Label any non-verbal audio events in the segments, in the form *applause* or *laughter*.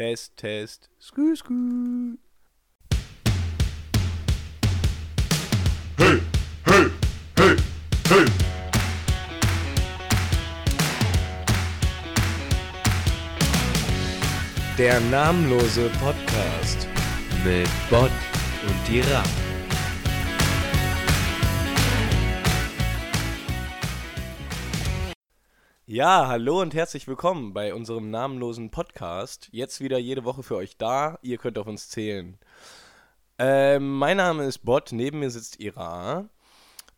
Test, Test. Skü, skü. Hey, hey, hey, hey. Der namenlose Podcast mit Bot und Dira. Ja, hallo und herzlich willkommen bei unserem namenlosen Podcast. Jetzt wieder jede Woche für euch da. Ihr könnt auf uns zählen. Ähm, mein Name ist Bot, neben mir sitzt Ira.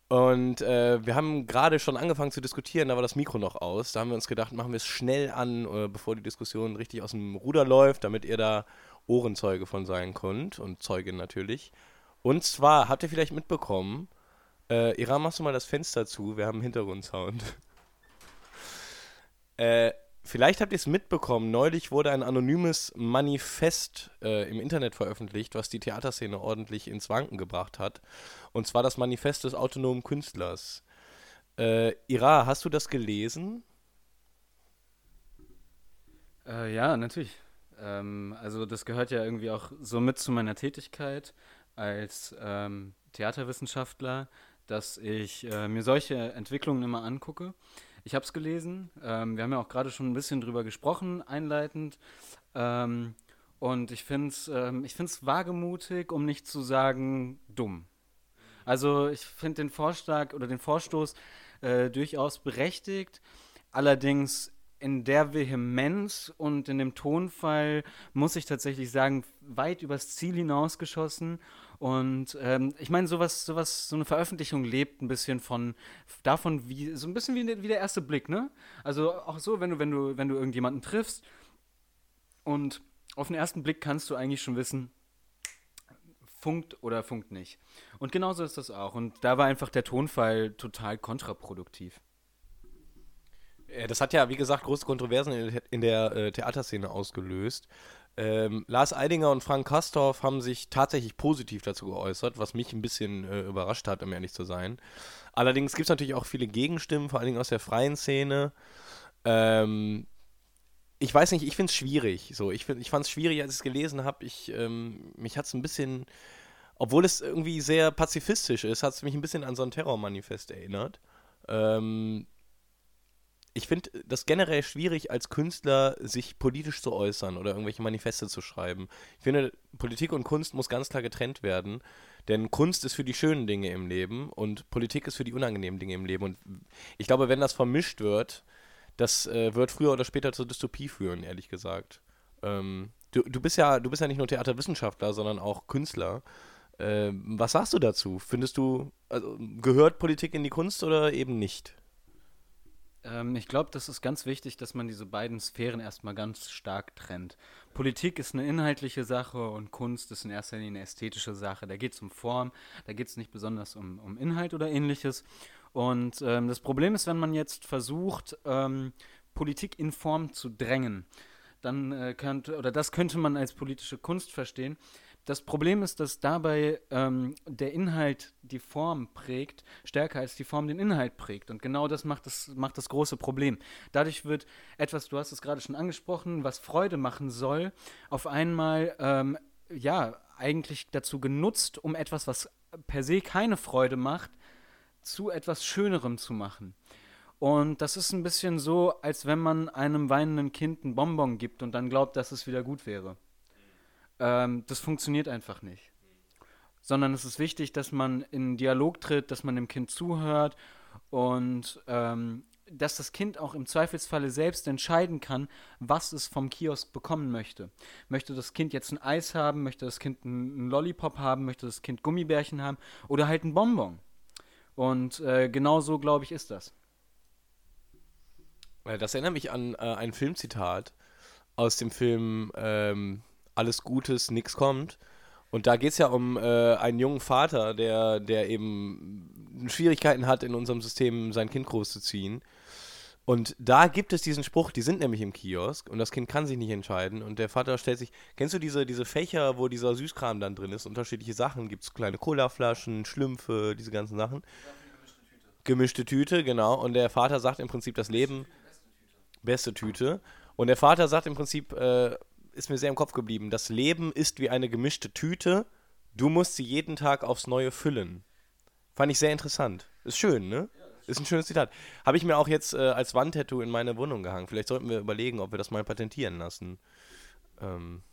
Und äh, wir haben gerade schon angefangen zu diskutieren, da war das Mikro noch aus. Da haben wir uns gedacht, machen wir es schnell an, äh, bevor die Diskussion richtig aus dem Ruder läuft, damit ihr da Ohrenzeuge von sein könnt und Zeugin natürlich. Und zwar, habt ihr vielleicht mitbekommen, äh, Ira, machst du mal das Fenster zu, wir haben Hintergrundsound. Äh, vielleicht habt ihr es mitbekommen, neulich wurde ein anonymes Manifest äh, im Internet veröffentlicht, was die Theaterszene ordentlich ins Wanken gebracht hat. Und zwar das Manifest des autonomen Künstlers. Äh, Ira, hast du das gelesen? Äh, ja, natürlich. Ähm, also das gehört ja irgendwie auch so mit zu meiner Tätigkeit als ähm, Theaterwissenschaftler, dass ich äh, mir solche Entwicklungen immer angucke. Ich habe es gelesen. Ähm, wir haben ja auch gerade schon ein bisschen drüber gesprochen, einleitend. Ähm, und ich finde es ähm, wagemutig, um nicht zu sagen dumm. Also ich finde den Vorschlag oder den Vorstoß äh, durchaus berechtigt. Allerdings in der Vehemenz und in dem Tonfall muss ich tatsächlich sagen, weit übers Ziel hinausgeschossen. Und ähm, ich meine, sowas, sowas, so eine Veröffentlichung lebt ein bisschen von davon, wie, so ein bisschen wie, wie der erste Blick, ne? Also auch so, wenn du, wenn du, wenn du irgendjemanden triffst und auf den ersten Blick kannst du eigentlich schon wissen, funkt oder funkt nicht. Und genauso ist das auch. Und da war einfach der Tonfall total kontraproduktiv. Äh, Das hat ja, wie gesagt, große Kontroversen in, der äh, Theaterszene ausgelöst. Ähm, Lars Eidinger und Frank Kastorf haben sich tatsächlich positiv dazu geäußert, was mich ein bisschen äh, überrascht hat, um ehrlich zu sein. Allerdings gibt es natürlich auch viele Gegenstimmen, vor allen Dingen aus der freien Szene. Ähm, ich weiß nicht, ich finde es schwierig. So, ich, ich fand es schwierig, als ich es gelesen habe. Ich, ähm, mich hat es ein bisschen, obwohl es irgendwie sehr pazifistisch ist, hat es mich ein bisschen an so ein Terrormanifest erinnert. Ähm, ich finde das generell schwierig, als Künstler sich politisch zu äußern oder irgendwelche Manifeste zu schreiben. Ich finde, Politik und Kunst muss ganz klar getrennt werden, denn Kunst ist für die schönen Dinge im Leben und Politik ist für die unangenehmen Dinge im Leben. Und ich glaube, wenn das vermischt wird, das äh, wird früher oder später zur Dystopie führen, ehrlich gesagt. Ähm, du, du bist ja, du bist ja nicht nur Theaterwissenschaftler, sondern auch Künstler. Ähm, was sagst du dazu? Findest du, also, gehört Politik in die Kunst oder eben nicht? Ähm, ich glaube, das ist ganz wichtig, dass man diese beiden Sphären erstmal ganz stark trennt. Politik ist eine inhaltliche Sache und Kunst ist in erster Linie eine ästhetische Sache. Da geht es um Form, da geht es nicht besonders um, um Inhalt oder ähnliches. Und ähm, das Problem ist, wenn man jetzt versucht, ähm, Politik in Form zu drängen, dann äh, könnte, oder das könnte man als politische Kunst verstehen. Das Problem ist, dass dabei ähm, der Inhalt die Form prägt, stärker als die Form den Inhalt prägt. Und genau das macht das, macht das große Problem. Dadurch wird etwas, du hast es gerade schon angesprochen, was Freude machen soll, auf einmal, ähm, ja, eigentlich dazu genutzt, um etwas, was per se keine Freude macht, zu etwas Schönerem zu machen. Und das ist ein bisschen so, als wenn man einem weinenden Kind einen Bonbon gibt und dann glaubt, dass es wieder gut wäre. Ähm, das funktioniert einfach nicht. Sondern es ist wichtig, dass man in Dialog tritt, dass man dem Kind zuhört und ähm, dass das Kind auch im Zweifelsfalle selbst entscheiden kann, was es vom Kiosk bekommen möchte. Möchte das Kind jetzt ein Eis haben, möchte das Kind einen Lollipop haben, möchte das Kind Gummibärchen haben oder halt ein Bonbon. Und äh, genau so, glaube ich, ist das. Weil Das erinnert mich an äh, ein Filmzitat aus dem Film ähm, Alles Gutes, nix kommt. Und da geht es ja um äh, einen jungen Vater, der, der eben Schwierigkeiten hat, in unserem System sein Kind großzuziehen. Und da gibt es diesen Spruch, die sind nämlich im Kiosk und das Kind kann sich nicht entscheiden. Und der Vater stellt sich, kennst du diese, diese Fächer, wo dieser Süßkram dann drin ist? Unterschiedliche Sachen, gibt es kleine Colaflaschen, Schlümpfe, diese ganzen Sachen. Gemischte Tüte, genau. Und der Vater sagt im Prinzip, das Leben, beste Tüte. Und der Vater sagt im Prinzip, äh, ist mir sehr im Kopf geblieben. Das Leben ist wie eine gemischte Tüte. Du musst sie jeden Tag aufs Neue füllen. Fand ich sehr interessant. Ist schön, ne? Ist ein schönes Zitat. Habe ich mir auch jetzt äh, als Wandtattoo in meine Wohnung gehangen. Vielleicht sollten wir überlegen, ob wir das mal patentieren lassen. Ähm,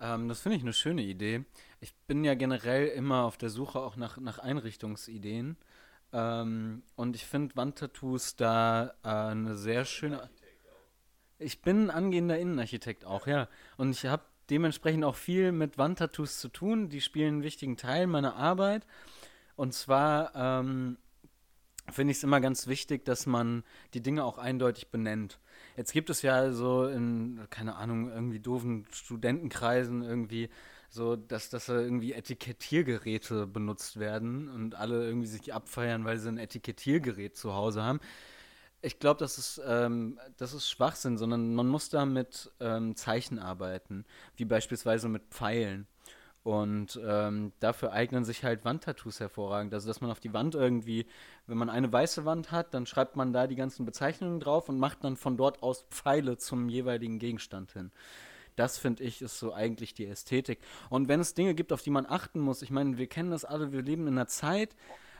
Ähm, das finde ich eine schöne Idee. Ich bin ja generell immer auf der Suche auch nach, nach Einrichtungsideen. Ähm, und ich finde Wandtattoos da äh, eine sehr schöne. Ich bin angehender Innenarchitekt auch, ja. Und ich habe dementsprechend auch viel mit Wandtattoos zu tun. Die spielen einen wichtigen Teil meiner Arbeit. Und zwar ähm, finde ich es immer ganz wichtig, dass man die Dinge auch eindeutig benennt. Jetzt gibt es ja so in, keine Ahnung, irgendwie doofen Studentenkreisen irgendwie so, dass, dass da irgendwie Etikettiergeräte benutzt werden und alle irgendwie sich abfeiern, weil sie ein Etikettiergerät zu Hause haben. Ich glaube, das ist, ähm, das ist Schwachsinn, sondern man muss da mit ähm, Zeichen arbeiten, wie beispielsweise mit Pfeilen. Und ähm, dafür eignen sich halt Wandtattoos hervorragend. Also, dass man auf die Wand irgendwie, wenn man eine weiße Wand hat, dann schreibt man da die ganzen Bezeichnungen drauf und macht dann von dort aus Pfeile zum jeweiligen Gegenstand hin. Das finde ich ist so eigentlich die Ästhetik. Und wenn es Dinge gibt, auf die man achten muss, ich meine, wir kennen das alle, wir leben in einer Zeit,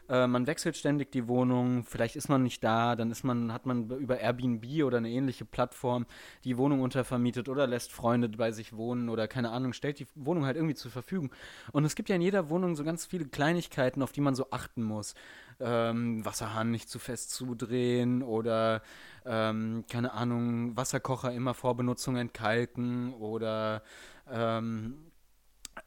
äh, man wechselt ständig die Wohnung, vielleicht ist man nicht da, dann ist man, hat man über Airbnb oder eine ähnliche Plattform die Wohnung untervermietet oder lässt Freunde bei sich wohnen oder keine Ahnung, stellt die Wohnung halt irgendwie zur Verfügung. Und es gibt ja in jeder Wohnung so ganz viele Kleinigkeiten, auf die man so achten muss. Ähm, Wasserhahn nicht zu fest zudrehen oder ähm, keine Ahnung, Wasserkocher immer vor Benutzung entkalken oder ähm,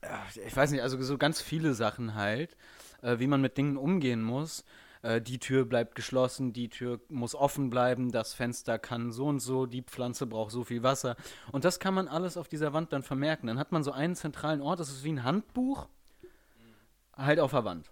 äh, ich weiß nicht, also so ganz viele Sachen halt äh, wie man mit Dingen umgehen muss. Äh, die Tür bleibt geschlossen, die Tür muss offen bleiben, das Fenster kann so und so, die Pflanze braucht so viel Wasser. Und das kann man alles auf dieser Wand dann vermerken. Dann hat man so einen zentralen Ort, das ist wie ein Handbuch, halt auf der Wand.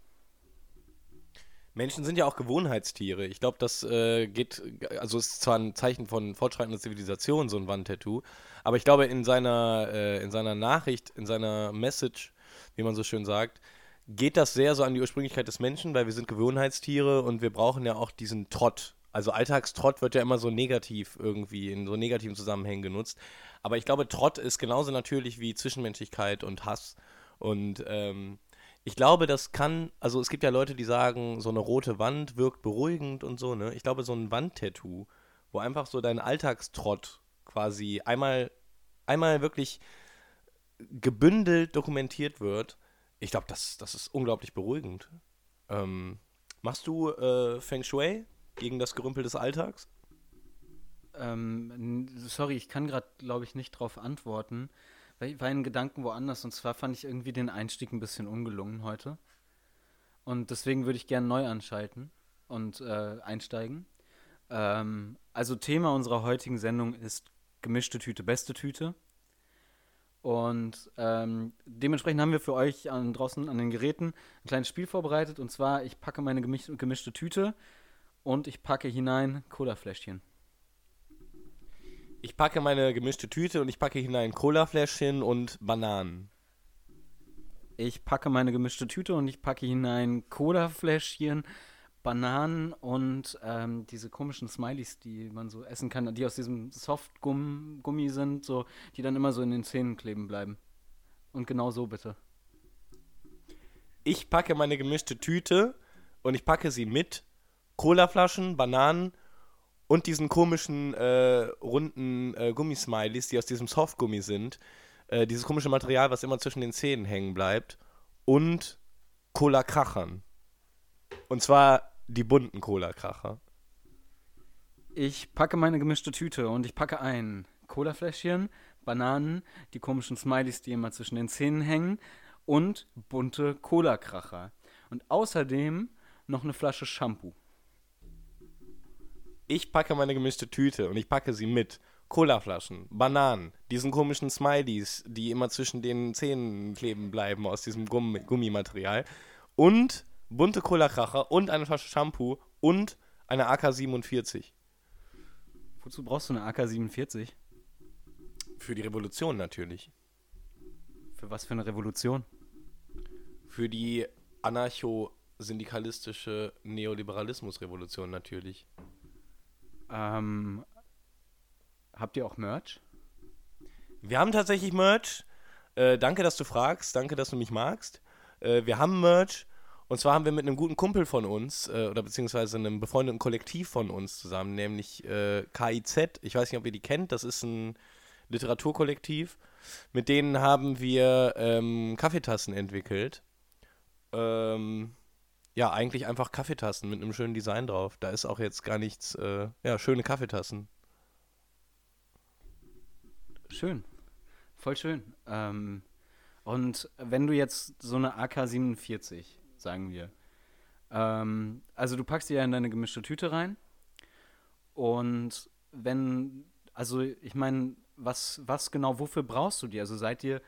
Menschen sind ja auch Gewohnheitstiere. Ich glaube, das äh, geht, also ist zwar ein Zeichen von fortschreitender Zivilisation, so ein Wandtattoo, aber ich glaube, in seiner, äh, in seiner Nachricht, in seiner Message, wie man so schön sagt, geht das sehr so an die Ursprünglichkeit des Menschen, weil wir sind Gewohnheitstiere und wir brauchen ja auch diesen Trott. Also Alltagstrott wird ja immer so negativ irgendwie, in so negativen Zusammenhängen genutzt. Aber ich glaube, Trott ist genauso natürlich wie Zwischenmenschlichkeit und Hass. Und ähm, ich glaube, das kann, also es gibt ja Leute, die sagen, so eine rote Wand wirkt beruhigend und so, ne? Ich glaube, so ein Wandtattoo, wo einfach so dein Alltagstrott quasi einmal, einmal wirklich gebündelt dokumentiert wird, ich glaube, das, das ist unglaublich beruhigend. Ähm, machst du äh, Feng Shui gegen das Gerümpel des Alltags? Ähm, sorry, ich kann gerade, glaube ich, nicht drauf antworten, weil ich war in Gedanken woanders und zwar fand ich irgendwie den Einstieg ein bisschen ungelungen heute. Und deswegen würde ich gerne neu anschalten und äh, einsteigen. Ähm, also Thema unserer heutigen Sendung ist gemischte Tüte, beste Tüte. Und ähm, dementsprechend haben wir für euch an, draußen an den Geräten ein kleines Spiel vorbereitet. Und zwar, ich packe meine gemisch gemischte Tüte und ich packe hinein Colafläschchen. Ich packe meine gemischte Tüte und ich packe hinein Colafläschchen und Bananen. Ich packe meine gemischte Tüte und ich packe hinein Colafläschchen, Bananen und ähm, diese komischen Smileys, die man so essen kann, die aus diesem Softgummi sind, so, die dann immer so in den Zähnen kleben bleiben. Und genau so bitte. Ich packe meine gemischte Tüte und ich packe sie mit Colaflaschen, Bananen und diesen komischen äh, runden äh, Gummismileys, die aus diesem Softgummi sind. Äh, dieses komische Material, was immer zwischen den Zähnen hängen bleibt. Und Cola-Krachern. Und zwar die bunten Cola-Kracher. Ich packe meine gemischte Tüte und ich packe ein Colafläschchen, Bananen, die komischen Smileys, die immer zwischen den Zähnen hängen und bunte Cola-Kracher. Und außerdem noch eine Flasche Shampoo. Ich packe meine gemischte Tüte und ich packe sie mit Colaflaschen, Bananen, diesen komischen Smileys, die immer zwischen den Zähnen kleben bleiben aus diesem Gummi Gummimaterial und bunte Cola-Kracher und eine Flasche Shampoo und eine AK-47. Wozu brauchst du eine AK-47? Für die Revolution natürlich. Für was für eine Revolution? Für die anarcho-syndikalistische Neoliberalismus-Revolution natürlich. Ähm, habt ihr auch Merch? Wir haben tatsächlich Merch. Äh, danke, dass du fragst. Danke, dass du mich magst. Äh, wir haben Merch. Und zwar haben wir mit einem guten Kumpel von uns, äh, oder beziehungsweise einem befreundeten Kollektiv von uns zusammen, nämlich äh, KIZ. Ich weiß nicht, ob ihr die kennt. Das ist ein Literaturkollektiv. Mit denen haben wir ähm, Kaffeetassen entwickelt. Ähm, ja, eigentlich einfach Kaffeetassen mit einem schönen Design drauf. Da ist auch jetzt gar nichts. Äh, ja, schöne Kaffeetassen. Schön. Voll schön. Ähm, und wenn du jetzt so eine AK-47, sagen wir, ähm, also du packst die ja in deine gemischte Tüte rein und wenn, also ich meine, was, was genau, wofür brauchst du die? Also seid ihr,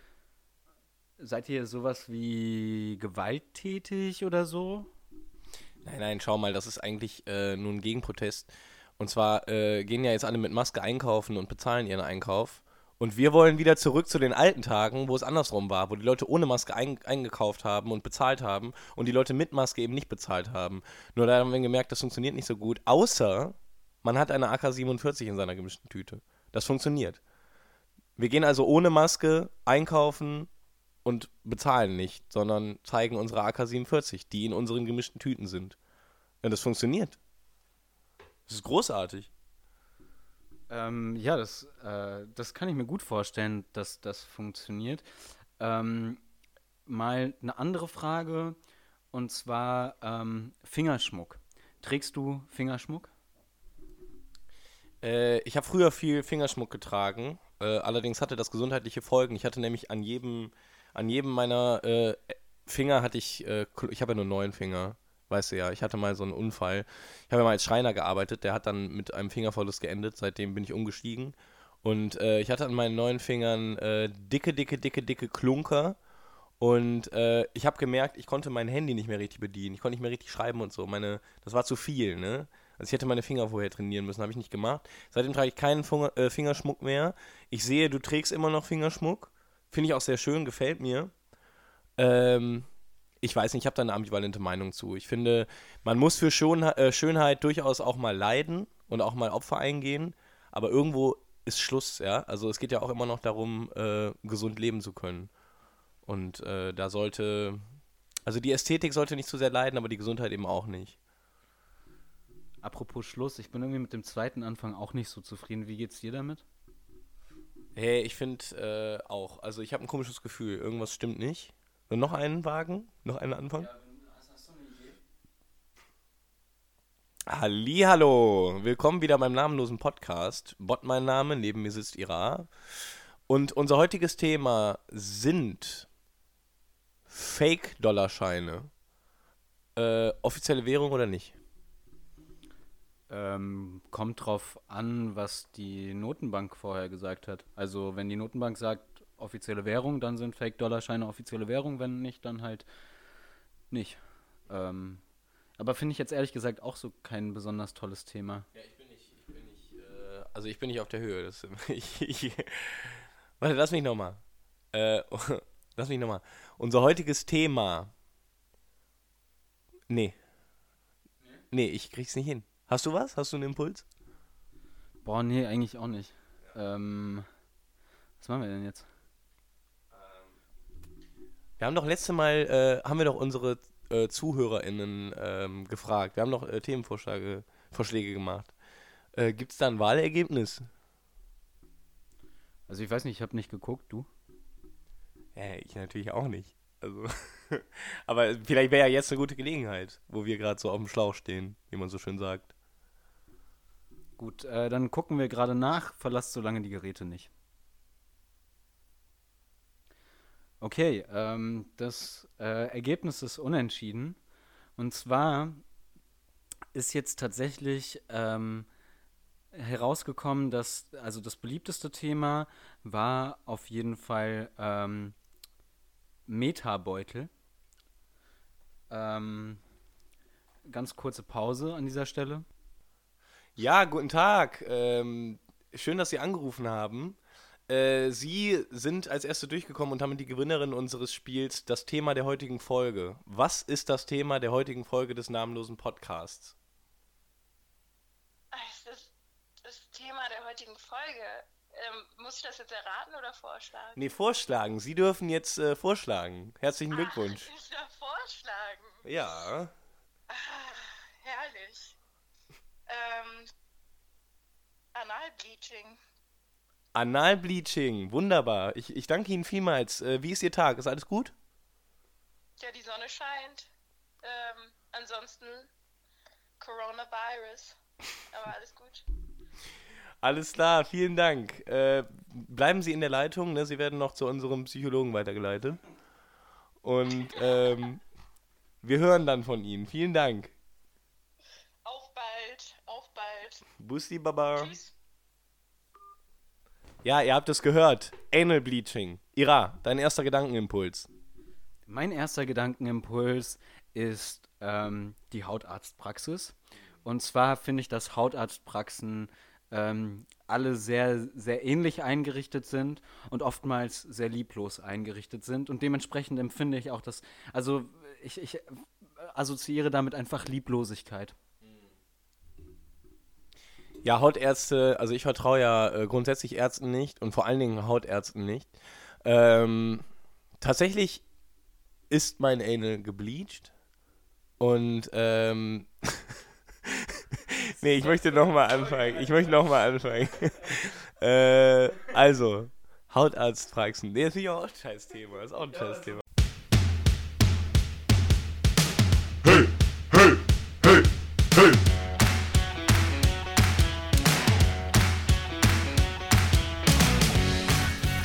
seid ihr sowas wie gewalttätig oder so? Nein, nein, schau mal, das ist eigentlich äh, nur ein Gegenprotest. Und zwar äh, gehen ja jetzt alle mit Maske einkaufen und bezahlen ihren Einkauf. Und wir wollen wieder zurück zu den alten Tagen, wo es andersrum war, wo die Leute ohne Maske ein, eingekauft haben und bezahlt haben und die Leute mit Maske eben nicht bezahlt haben. Nur da haben wir gemerkt, das funktioniert nicht so gut, außer man hat eine AK-47 in seiner gemischten Tüte. Das funktioniert. Wir gehen also ohne Maske einkaufen und bezahlen nicht, sondern zeigen unsere AK-47, die in unseren gemischten Tüten sind. Und das funktioniert. Das ist großartig. Ähm, ja, das, äh, das kann ich mir gut vorstellen, dass das funktioniert. Ähm, mal eine andere Frage und zwar ähm, Fingerschmuck. Trägst du Fingerschmuck? Äh, ich habe früher viel Fingerschmuck getragen. Äh, allerdings hatte das gesundheitliche Folgen. Ich hatte nämlich an jedem, an jedem meiner äh, Finger hatte ich, äh, ich habe ja nur neun Finger. Weißt du ja, ich hatte mal so einen Unfall. Ich habe ja mal als Schreiner gearbeitet, der hat dann mit einem Fingerverlust geendet. Seitdem bin ich umgestiegen. Und äh, ich hatte an meinen neuen Fingern äh, dicke, dicke, dicke, dicke Klunker. Und äh, ich habe gemerkt, ich konnte mein Handy nicht mehr richtig bedienen. Ich konnte nicht mehr richtig schreiben und so. Meine, das war zu viel, ne? Also ich hätte meine Finger vorher trainieren müssen, habe ich nicht gemacht. Seitdem trage ich keinen Funger, äh, Fingerschmuck mehr. Ich sehe, du trägst immer noch Fingerschmuck. Finde ich auch sehr schön, gefällt mir. Ähm, ich weiß nicht, ich habe da eine ambivalente Meinung zu. Ich finde, man muss für Schön äh, Schönheit durchaus auch mal leiden und auch mal Opfer eingehen, aber irgendwo ist Schluss, ja. Also es geht ja auch immer noch darum, äh, gesund leben zu können. Und äh, da sollte, also die Ästhetik sollte nicht zu sehr leiden, aber die Gesundheit eben auch nicht. Apropos Schluss, ich bin irgendwie mit dem zweiten Anfang auch nicht so zufrieden. Wie geht's dir damit? Hey, ich finde äh, auch. Also ich habe ein komisches Gefühl. Irgendwas stimmt nicht. Und noch einen Wagen? Noch einen Anfang? Ja, hast, hast du eine Idee? Hallihallo! Willkommen wieder beim namenlosen Podcast. Bot mein Name, neben mir sitzt Ira. Und unser heutiges Thema sind Fake-Dollarscheine. Äh, offizielle Währung oder nicht? Ähm, kommt drauf an, was die Notenbank vorher gesagt hat. Also wenn die Notenbank sagt, offizielle Währung, dann sind Fake-Dollarscheine offizielle Währung, wenn nicht, dann halt nicht. Ähm, aber finde ich jetzt ehrlich gesagt auch so kein besonders tolles Thema. Ja, ich bin nicht, ich bin nicht, äh, also ich bin nicht auf der Höhe. Das, *laughs* ich, ich, warte, lass mich nochmal. Äh, *laughs* lass mich nochmal. Unser heutiges Thema. Nee. nee. Ich krieg's nicht hin. Hast du was? Hast du einen Impuls? Boah, nee, eigentlich auch nicht. Ähm, was machen wir denn jetzt? Wir haben doch letzte Mal, äh, haben wir doch unsere äh, ZuhörerInnen ähm, gefragt. Wir haben doch äh, Themenvorschläge Vorschläge gemacht. Äh, Gibt es da ein Wahlergebnis? Also ich weiß nicht, ich habe nicht geguckt, du? Ja, ich natürlich auch nicht. Also, *laughs* aber vielleicht wäre ja jetzt eine gute Gelegenheit, wo wir gerade so auf dem Schlauch stehen, wie man so schön sagt. Gut, äh, dann gucken wir gerade nach. Verlasst so lange die Geräte nicht. Okay, ähm, das äh, Ergebnis ist unentschieden. Und zwar ist jetzt tatsächlich ähm, herausgekommen, dass also das beliebteste Thema war auf jeden Fall ähm, Metabeutel. Ähm, ganz kurze Pause an dieser Stelle. Ja, guten Tag. Ähm, schön, dass Sie angerufen haben. Äh, Sie sind als Erste durchgekommen und haben die Gewinnerin unseres Spiels das Thema der heutigen Folge. Was ist das Thema der heutigen Folge des namenlosen Podcasts? Das, das Thema der heutigen Folge Ähm, muss ich das jetzt erraten oder vorschlagen? Nee, vorschlagen. Sie dürfen jetzt äh, vorschlagen. Herzlichen Glückwunsch. Ach, ich darf vorschlagen. Ja. Ah, herrlich. Ähm, Analbleaching. Analbleaching. Wunderbar. Ich, ich danke Ihnen vielmals. Äh, wie ist Ihr Tag? Ist alles gut? Ja, die Sonne scheint. Ähm, ansonsten Coronavirus. Aber alles gut. Alles klar, vielen Dank. Äh, bleiben Sie in der Leitung, ne? Sie werden noch zu unserem Psychologen weitergeleitet. Und ähm, wir hören dann von Ihnen. Vielen Dank. Auf bald. Auf bald. Bussi Baba. Tschüss. Ja, ihr habt es gehört. Anal Bleaching. Ira, dein erster Gedankenimpuls. Mein erster Gedankenimpuls ist ähm, die Hautarztpraxis. Und zwar finde ich, dass Hautarztpraxen ähm, alle sehr, sehr ähnlich eingerichtet sind und oftmals sehr lieblos eingerichtet sind. Und dementsprechend empfinde ich auch, dass, also ich, ich assoziiere damit einfach Lieblosigkeit. Ja, Hautärzte, also ich vertraue ja äh, grundsätzlich Ärzten nicht und vor allen Dingen Hautärzten nicht. Ähm, tatsächlich ist mein Anal gebleached und ähm, *laughs* nee, ich möchte nochmal anfangen. Ich möchte nochmal anfangen. *laughs* äh, also, Hautarztpraxen. Nee, das ist ja auch ein scheiß Thema. Das ist auch ein scheiß Thema.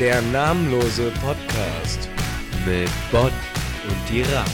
Der namenlose Podcast mit Bot und die Ra.